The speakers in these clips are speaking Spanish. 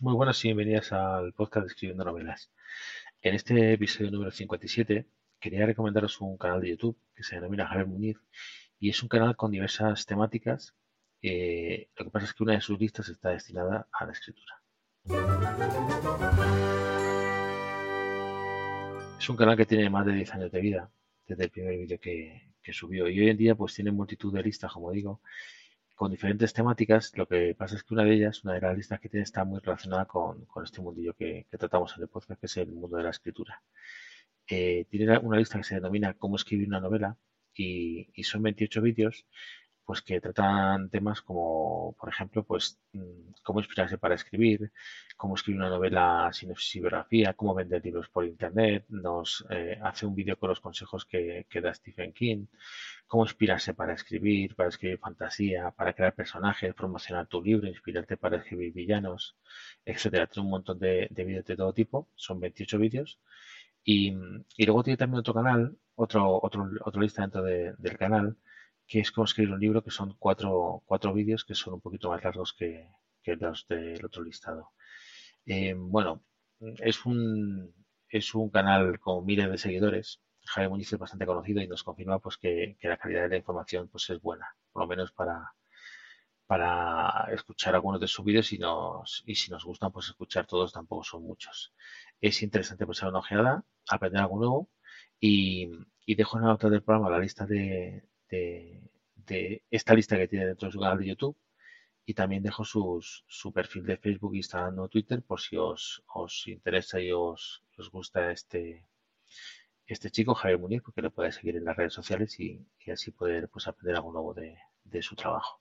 Muy buenas y bienvenidas al podcast de Escribiendo Novelas. En este episodio número 57 quería recomendaros un canal de YouTube que se denomina Javier Muñiz y es un canal con diversas temáticas. Eh, lo que pasa es que una de sus listas está destinada a la escritura. Es un canal que tiene más de 10 años de vida desde el primer vídeo que, que subió y hoy en día pues tiene multitud de listas, como digo, con diferentes temáticas. Lo que pasa es que una de ellas, una de las listas que tiene, está muy relacionada con, con este mundillo que, que, tratamos en el podcast, que es el mundo de la escritura. Eh, tiene una lista que se denomina Cómo escribir una novela y, y son 28 vídeos pues que tratan temas como, por ejemplo, pues mm, cómo inspirarse para escribir, cómo escribir una novela sin biografía, cómo vender libros por internet, nos eh, hace un vídeo con los consejos que, que, da Stephen King, cómo inspirarse para escribir, para escribir fantasía, para crear personajes, promocionar tu libro, inspirarte para escribir villanos, etcétera. Tiene un montón de, de vídeos de todo tipo, son 28 vídeos. Y, y, luego tiene también otro canal, otro, otro, otro lista dentro de, del canal, que es como escribir un libro, que son cuatro, cuatro vídeos que son un poquito más largos que, que los del otro listado. Eh, bueno, es un, es un canal con miles de seguidores. Javier Muñiz es bastante conocido y nos confirma pues que, que, la calidad de la información pues es buena, por lo menos para, para escuchar algunos de sus vídeos y, nos, y si nos gustan pues escuchar todos tampoco son muchos. Es interesante pues una ojeada, aprender algo nuevo y, y dejo en la nota del programa la lista de, de, de, esta lista que tiene dentro de su canal de YouTube y también dejo sus, su perfil de Facebook, Instagram o Twitter por si os, os interesa y os, os, gusta este, este chico, Javier Muñiz, porque lo podéis seguir en las redes sociales y, así poder pues, aprender algo nuevo de, de su trabajo.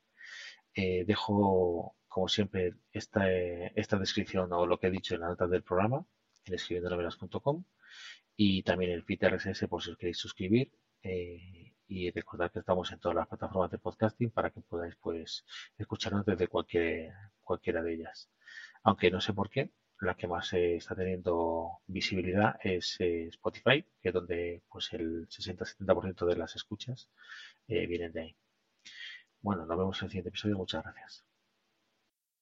Eh, dejo, como siempre, esta, esta descripción o lo que he dicho en la nota del programa en escribiendonovelas.com y también el feed RSS por si os queréis suscribir. Eh, y recordad que estamos en todas las plataformas de podcasting para que podáis pues escucharnos desde cualquier, cualquiera de ellas. Aunque no sé por qué, la que más está teniendo visibilidad es eh, Spotify, que es donde pues el 60-70% de las escuchas eh, vienen de ahí. Bueno, nos vemos en el siguiente episodio. Muchas gracias.